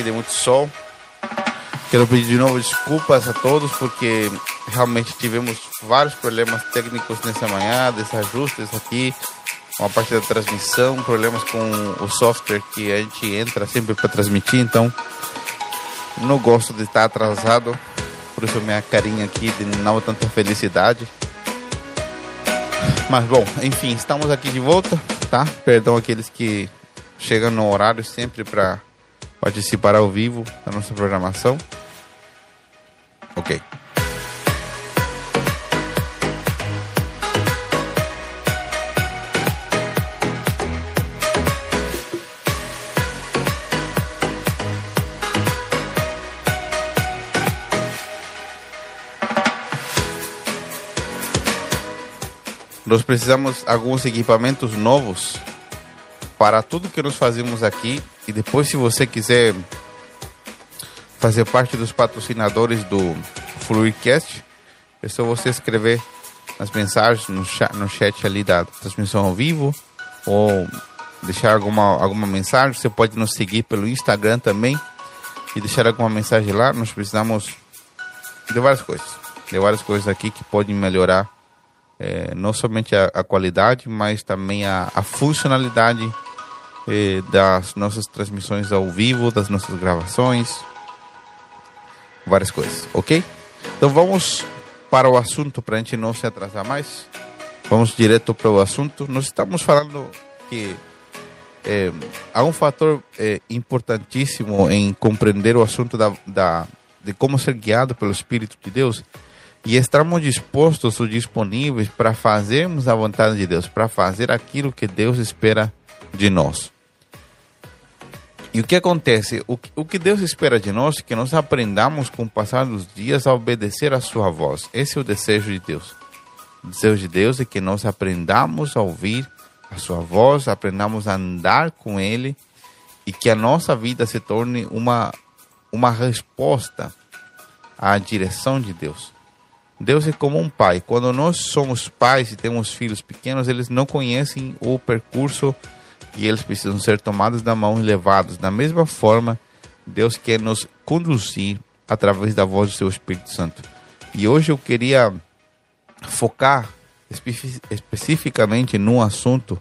aqui de muito sol. Quero pedir de novo desculpas a todos porque realmente tivemos vários problemas técnicos nessa manhã, desajustes aqui, uma parte da transmissão, problemas com o software que a gente entra sempre para transmitir, então não gosto de estar atrasado, por isso minha carinha aqui de não tanta felicidade. Mas bom, enfim, estamos aqui de volta, tá? Perdão aqueles que chegam no horário sempre para participar ao vivo da nossa programação. Ok. Nós precisamos alguns equipamentos novos para tudo que nós fazemos aqui. E depois, se você quiser fazer parte dos patrocinadores do Fluidcast, é só você escrever as mensagens no chat, no chat ali da transmissão ao vivo ou deixar alguma, alguma mensagem. Você pode nos seguir pelo Instagram também e deixar alguma mensagem lá. Nós precisamos de várias coisas, de várias coisas aqui que podem melhorar é, não somente a, a, qualidade, mas também a, a funcionalidade é, das nossas transmissões ao vivo, das nossas gravações, várias coisas, ok? Então vamos para o assunto para a gente não se atrasar mais. Vamos direto para o assunto. Nós estamos falando que é, há um fator é, importantíssimo em compreender o assunto da, da, de como ser guiado pelo Espírito de Deus e estamos dispostos ou disponíveis para fazermos a vontade de Deus, para fazer aquilo que Deus espera de nós. E o que acontece? O o que Deus espera de nós é que nós aprendamos com o passar dos dias a obedecer a sua voz. Esse é o desejo de Deus. O desejo de Deus é que nós aprendamos a ouvir a sua voz, aprendamos a andar com Ele e que a nossa vida se torne uma, uma resposta à direção de Deus. Deus é como um pai. Quando nós somos pais e temos filhos pequenos, eles não conhecem o percurso e eles precisam ser tomados da mão e levados. Da mesma forma, Deus quer nos conduzir através da voz do seu Espírito Santo. E hoje eu queria focar espe especificamente num assunto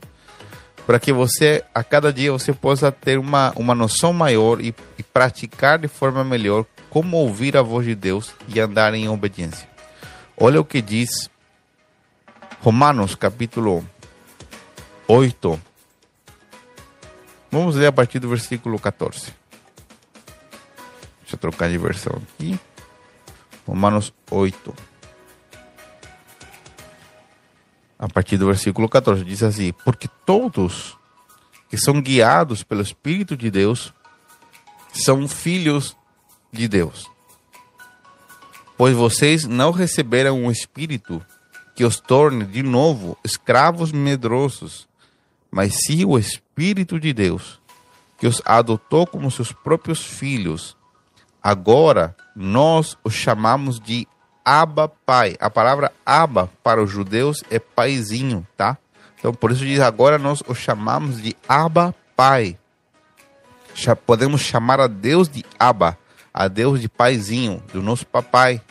para que você, a cada dia, você possa ter uma, uma noção maior e, e praticar de forma melhor como ouvir a voz de Deus e andar em obediência. Olha o que diz Romanos capítulo 8. Vamos ler a partir do versículo 14. Deixa eu trocar de versão aqui. Romanos 8. A partir do versículo 14 diz assim: Porque todos que são guiados pelo Espírito de Deus são filhos de Deus pois vocês não receberam um espírito que os torne de novo escravos medrosos, mas sim o Espírito de Deus, que os adotou como seus próprios filhos. Agora nós os chamamos de Abba Pai. A palavra Abba para os judeus é paizinho, tá? Então por isso diz agora nós os chamamos de Abba Pai. Podemos chamar a Deus de Abba a Deus de paizinho, do nosso papai.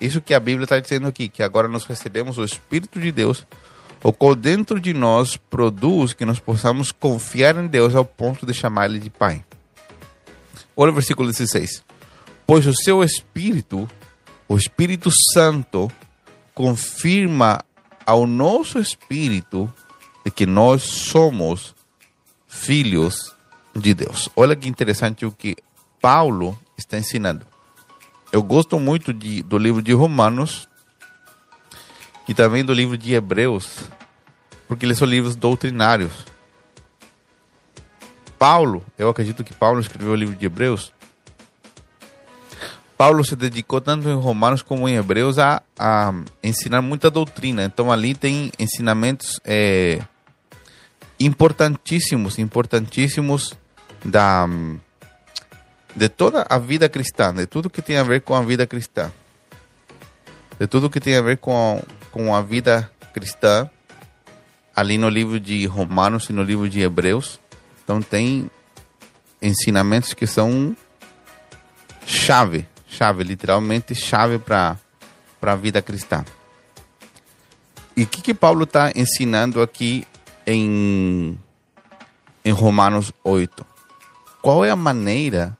Isso que a Bíblia está dizendo aqui, que agora nós recebemos o Espírito de Deus, o qual dentro de nós produz que nós possamos confiar em Deus ao ponto de chamar Ele de Pai. Olha o versículo 16. Pois o seu Espírito, o Espírito Santo, confirma ao nosso Espírito de que nós somos filhos de Deus. Olha que interessante o que Paulo está ensinando. Eu gosto muito de, do livro de Romanos e também do livro de Hebreus, porque eles são livros doutrinários. Paulo, eu acredito que Paulo escreveu o livro de Hebreus. Paulo se dedicou tanto em Romanos como em Hebreus a, a ensinar muita doutrina. Então ali tem ensinamentos é, importantíssimos, importantíssimos da de toda a vida cristã, de tudo que tem a ver com a vida cristã, de tudo que tem a ver com, com a vida cristã, ali no livro de Romanos e no livro de Hebreus. Então tem ensinamentos que são chave, chave, literalmente chave para a vida cristã. E o que, que Paulo está ensinando aqui em, em Romanos 8? Qual é a maneira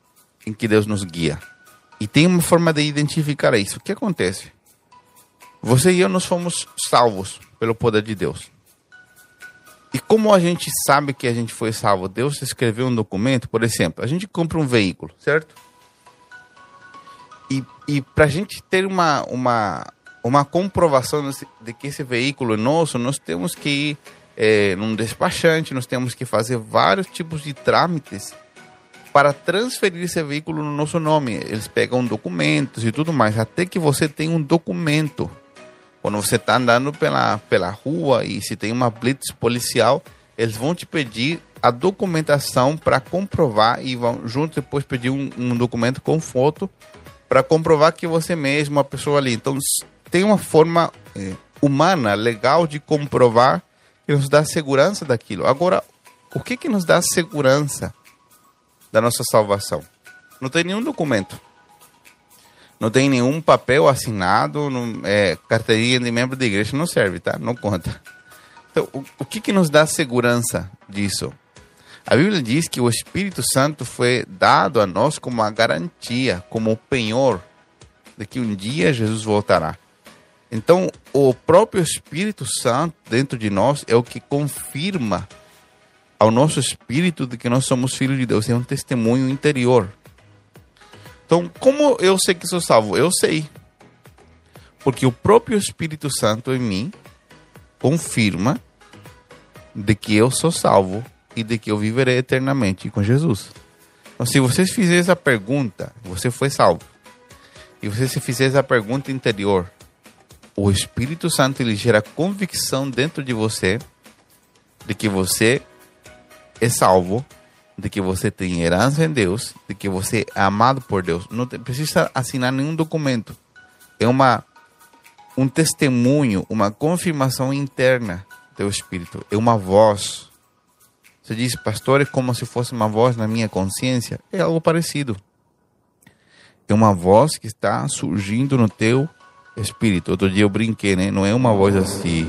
em que Deus nos guia? E tem uma forma de identificar isso. O que acontece? Você e eu nós fomos salvos pelo poder de Deus. E como a gente sabe que a gente foi salvo? Deus escreveu um documento, por exemplo, a gente compra um veículo, certo? E, e para a gente ter uma, uma, uma comprovação de que esse veículo é nosso, nós temos que ir é, num despachante, nós temos que fazer vários tipos de trâmites para transferir esse veículo no nosso nome. Eles pegam documentos e tudo mais, até que você tenha um documento quando você está andando pela, pela rua e se tem uma blitz policial, eles vão te pedir a documentação para comprovar e vão junto depois pedir um, um documento com foto para comprovar que você mesmo, a pessoa ali. Então tem uma forma é, humana, legal de comprovar que nos dá segurança daquilo. Agora, o que que nos dá segurança da nossa salvação? Não tem nenhum documento não tem nenhum papel assinado, não, é, carteirinha de membro da igreja não serve, tá? Não conta. Então, o, o que, que nos dá segurança disso? A Bíblia diz que o Espírito Santo foi dado a nós como uma garantia, como o penhor de que um dia Jesus voltará. Então, o próprio Espírito Santo dentro de nós é o que confirma ao nosso espírito de que nós somos filhos de Deus. É um testemunho interior. Então, como eu sei que sou salvo? Eu sei. Porque o próprio Espírito Santo em mim confirma de que eu sou salvo e de que eu viverei eternamente com Jesus. Então, se vocês fizerem essa pergunta, você foi salvo. E você se fizer essa pergunta interior, o Espírito Santo ele gera convicção dentro de você de que você é salvo de que você tem herança em Deus, de que você é amado por Deus. Não precisa assinar nenhum documento. É uma um testemunho, uma confirmação interna do Espírito. É uma voz. Você diz, pastor, é como se fosse uma voz na minha consciência. É algo parecido. É uma voz que está surgindo no teu espírito. Outro dia eu brinquei, né? Não é uma voz assim.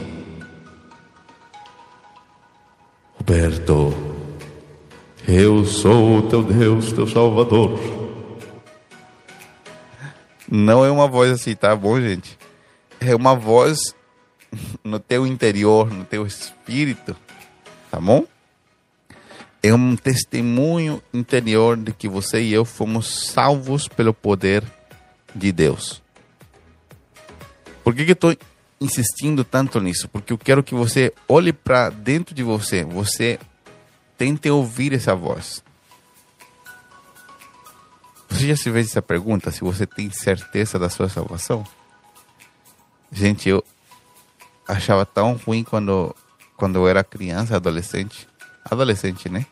Roberto, eu sou o teu Deus, teu Salvador. Não é uma voz assim, tá bom, gente? É uma voz no teu interior, no teu espírito, tá bom? É um testemunho interior de que você e eu fomos salvos pelo poder de Deus. Por que, que eu estou insistindo tanto nisso? Porque eu quero que você olhe para dentro de você. Você Tente ouvir essa voz. Você já se fez essa pergunta? Se você tem certeza da sua salvação? Gente, eu achava tão ruim quando, quando eu era criança, adolescente. Adolescente, né?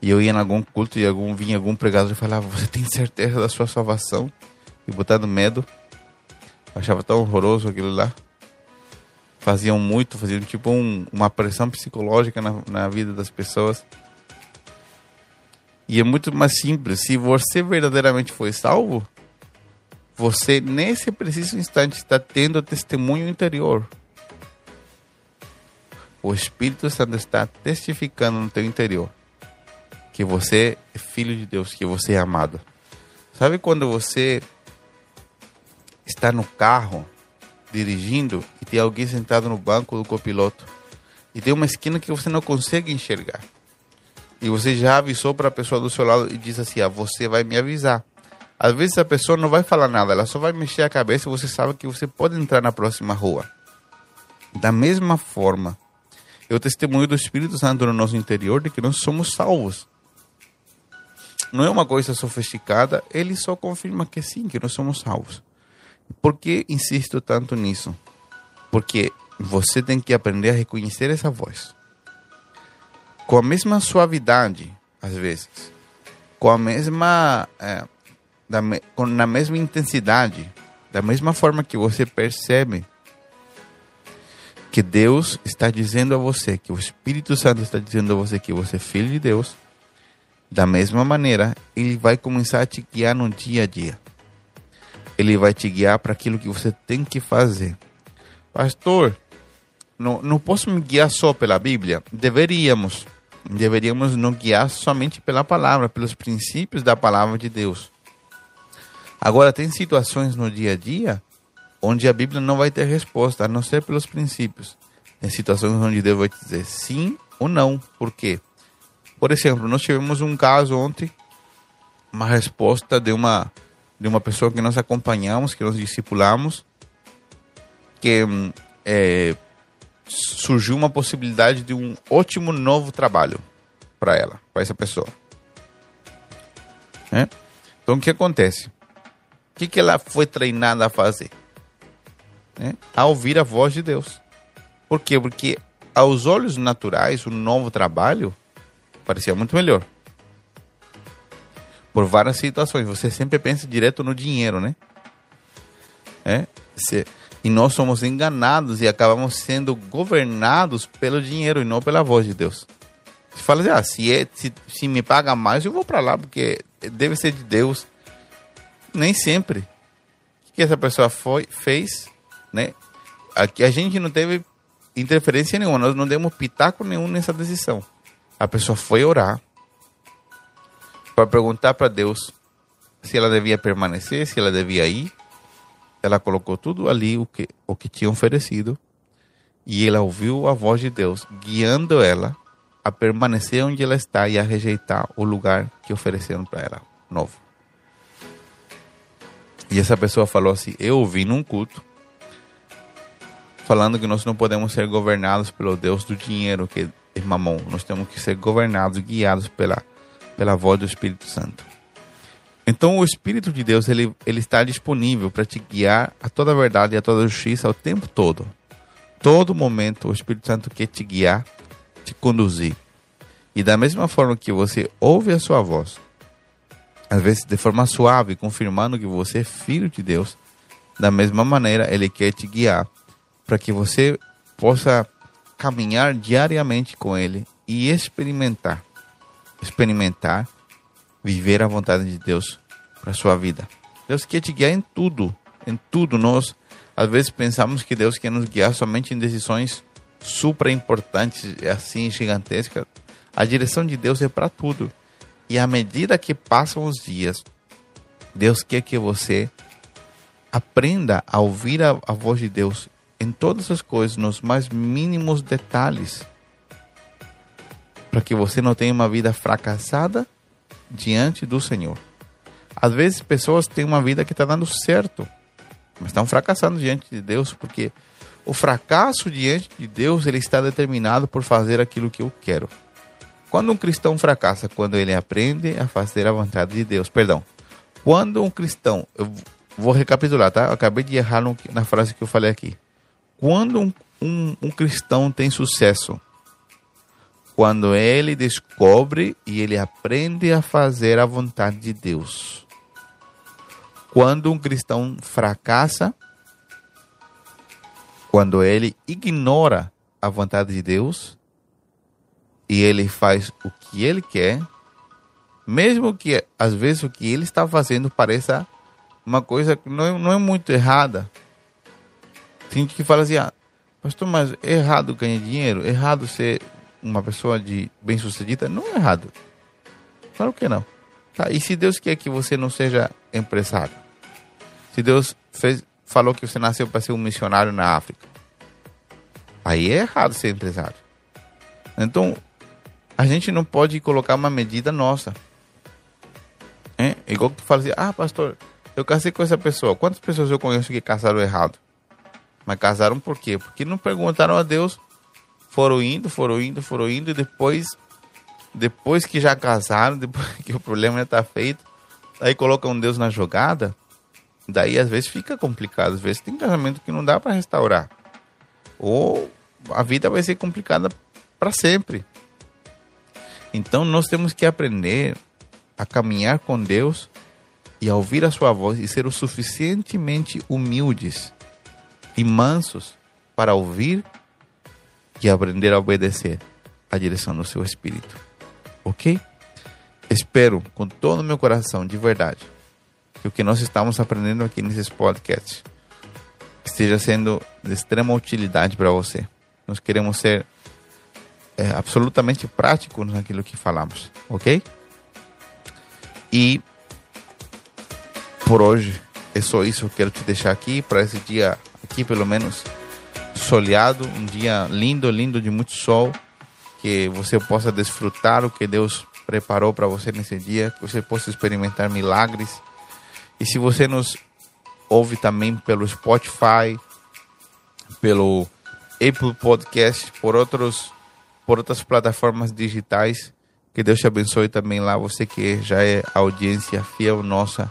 E eu ia em algum culto e algum, vinha algum pregador e falava: Você tem certeza da sua salvação? E botando medo. Achava tão horroroso aquilo lá faziam muito, faziam tipo um, uma pressão psicológica na, na vida das pessoas. E é muito mais simples. Se você verdadeiramente foi salvo, você nesse preciso instante está tendo testemunho interior. O Espírito Santo está testificando no teu interior que você é filho de Deus, que você é amado. Sabe quando você está no carro dirigindo e tem alguém sentado no banco do copiloto e tem uma esquina que você não consegue enxergar. E você já avisou para a pessoa do seu lado e diz assim: ah, você vai me avisar. Às vezes a pessoa não vai falar nada, ela só vai mexer a cabeça e você sabe que você pode entrar na próxima rua. Da mesma forma, eu testemunho do Espírito Santo no nosso interior de que nós somos salvos. Não é uma coisa sofisticada, ele só confirma que sim, que nós somos salvos. Por que insisto tanto nisso? Porque você tem que aprender a reconhecer essa voz. Com a mesma suavidade, às vezes, com a mesma. É, da, com, na mesma intensidade, da mesma forma que você percebe que Deus está dizendo a você, que o Espírito Santo está dizendo a você que você é filho de Deus, Da mesma maneira, ele vai começar a te guiar no dia a dia. Ele vai te guiar para aquilo que você tem que fazer. Pastor, não, não posso me guiar só pela Bíblia? Deveríamos. Deveríamos nos guiar somente pela palavra, pelos princípios da palavra de Deus. Agora, tem situações no dia a dia onde a Bíblia não vai ter resposta, a não ser pelos princípios. Tem situações onde Deus vai te dizer sim ou não. Por quê? Por exemplo, nós tivemos um caso ontem, uma resposta de uma de uma pessoa que nós acompanhamos, que nós discipulamos, que é, surgiu uma possibilidade de um ótimo novo trabalho para ela, para essa pessoa. É? Então, o que acontece? O que, que ela foi treinada a fazer? É? A ouvir a voz de Deus. Por quê? Porque aos olhos naturais, o novo trabalho parecia muito melhor. Por várias situações. Você sempre pensa direto no dinheiro, né? É? Você e nós somos enganados e acabamos sendo governados pelo dinheiro e não pela voz de Deus. Você fala assim, ah, se, é, se, se me paga mais, eu vou para lá, porque deve ser de Deus. Nem sempre. O que essa pessoa foi, fez, né? Aqui a gente não teve interferência nenhuma, nós não demos pitaco nenhum nessa decisão. A pessoa foi orar para perguntar para Deus se ela devia permanecer, se ela devia ir ela colocou tudo ali o que o que tinha oferecido e ela ouviu a voz de Deus guiando ela a permanecer onde ela está e a rejeitar o lugar que ofereceram para ela novo. E essa pessoa falou assim: Eu ouvi num culto falando que nós não podemos ser governados pelo Deus do dinheiro, que é mamon. Nós temos que ser governados, guiados pela, pela voz do Espírito Santo. Então o Espírito de Deus ele, ele está disponível para te guiar a toda a verdade e a toda a justiça o tempo todo. Todo momento o Espírito Santo quer te guiar, te conduzir. E da mesma forma que você ouve a sua voz, às vezes de forma suave, confirmando que você é filho de Deus, da mesma maneira ele quer te guiar para que você possa caminhar diariamente com ele e experimentar, experimentar viver a vontade de Deus para sua vida. Deus quer te guiar em tudo, em tudo. Nós às vezes pensamos que Deus quer nos guiar somente em decisões super importantes, assim gigantescas. A direção de Deus é para tudo. E à medida que passam os dias, Deus quer que você aprenda a ouvir a, a voz de Deus em todas as coisas, nos mais mínimos detalhes, para que você não tenha uma vida fracassada diante do Senhor. Às vezes pessoas têm uma vida que está dando certo, mas estão fracassando diante de Deus porque o fracasso diante de Deus ele está determinado por fazer aquilo que eu quero. Quando um cristão fracassa, quando ele aprende a fazer a vontade de Deus, perdão. Quando um cristão, eu vou recapitular, tá? Eu acabei de errar no, na frase que eu falei aqui. Quando um, um, um cristão tem sucesso, quando ele descobre e ele aprende a fazer a vontade de Deus. Quando um cristão fracassa, quando ele ignora a vontade de Deus e ele faz o que ele quer, mesmo que às vezes o que ele está fazendo pareça uma coisa que não é, não é muito errada. Tem gente que fala assim, ah, pastor, mas é errado ganhar dinheiro, é errado ser uma pessoa de bem sucedida não é errado. Claro que não. Tá? E se Deus quer que você não seja empresário? Se Deus fez, falou que você nasceu para ser um missionário na África, aí é errado ser empresário. Então, a gente não pode colocar uma medida nossa. É? Igual que tu fala assim, ah, pastor, eu casei com essa pessoa. Quantas pessoas eu conheço que casaram errado? Mas casaram por quê? Porque não perguntaram a Deus foram indo, foram indo, foram indo, e depois, depois que já casaram, depois que o problema já está feito, aí colocam Deus na jogada, daí às vezes fica complicado. Às vezes tem casamento que não dá para restaurar. Ou a vida vai ser complicada para sempre. Então nós temos que aprender a caminhar com Deus e a ouvir a sua voz e ser o suficientemente humildes e mansos para ouvir e aprender a obedecer à direção do seu espírito. Ok? espero com todo o meu coração, de verdade, que o que nós estamos aprendendo aqui nesses podcasts esteja sendo de extrema utilidade para você. Nós queremos ser é, absolutamente práticos naquilo que falamos, ok? E por hoje é só isso que eu quero te deixar aqui para esse dia aqui pelo menos soleado, um dia lindo, lindo de muito sol, que você possa desfrutar o que Deus preparou para você nesse dia, que você possa experimentar milagres. E se você nos ouve também pelo Spotify, pelo Apple Podcast, por outros por outras plataformas digitais, que Deus te abençoe também lá, você que já é audiência fiel nossa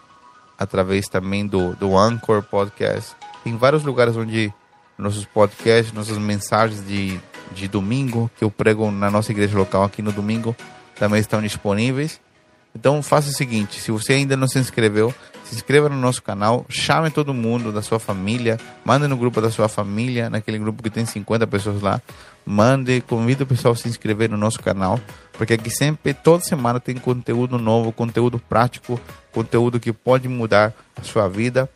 através também do do Anchor Podcast. Tem vários lugares onde nossos podcasts, nossas mensagens de, de domingo que eu prego na nossa igreja local aqui no domingo também estão disponíveis. Então faça o seguinte, se você ainda não se inscreveu, se inscreva no nosso canal, chame todo mundo da sua família, mande no grupo da sua família, naquele grupo que tem 50 pessoas lá, mande, convide o pessoal a se inscrever no nosso canal, porque aqui sempre, toda semana tem conteúdo novo, conteúdo prático, conteúdo que pode mudar a sua vida.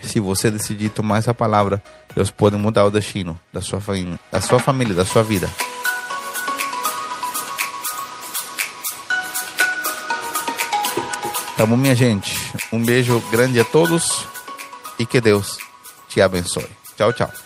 Se você decidir tomar essa palavra, Deus pode mudar o destino da sua, da sua família, da sua vida. Tá bom, minha gente? Um beijo grande a todos e que Deus te abençoe. Tchau, tchau.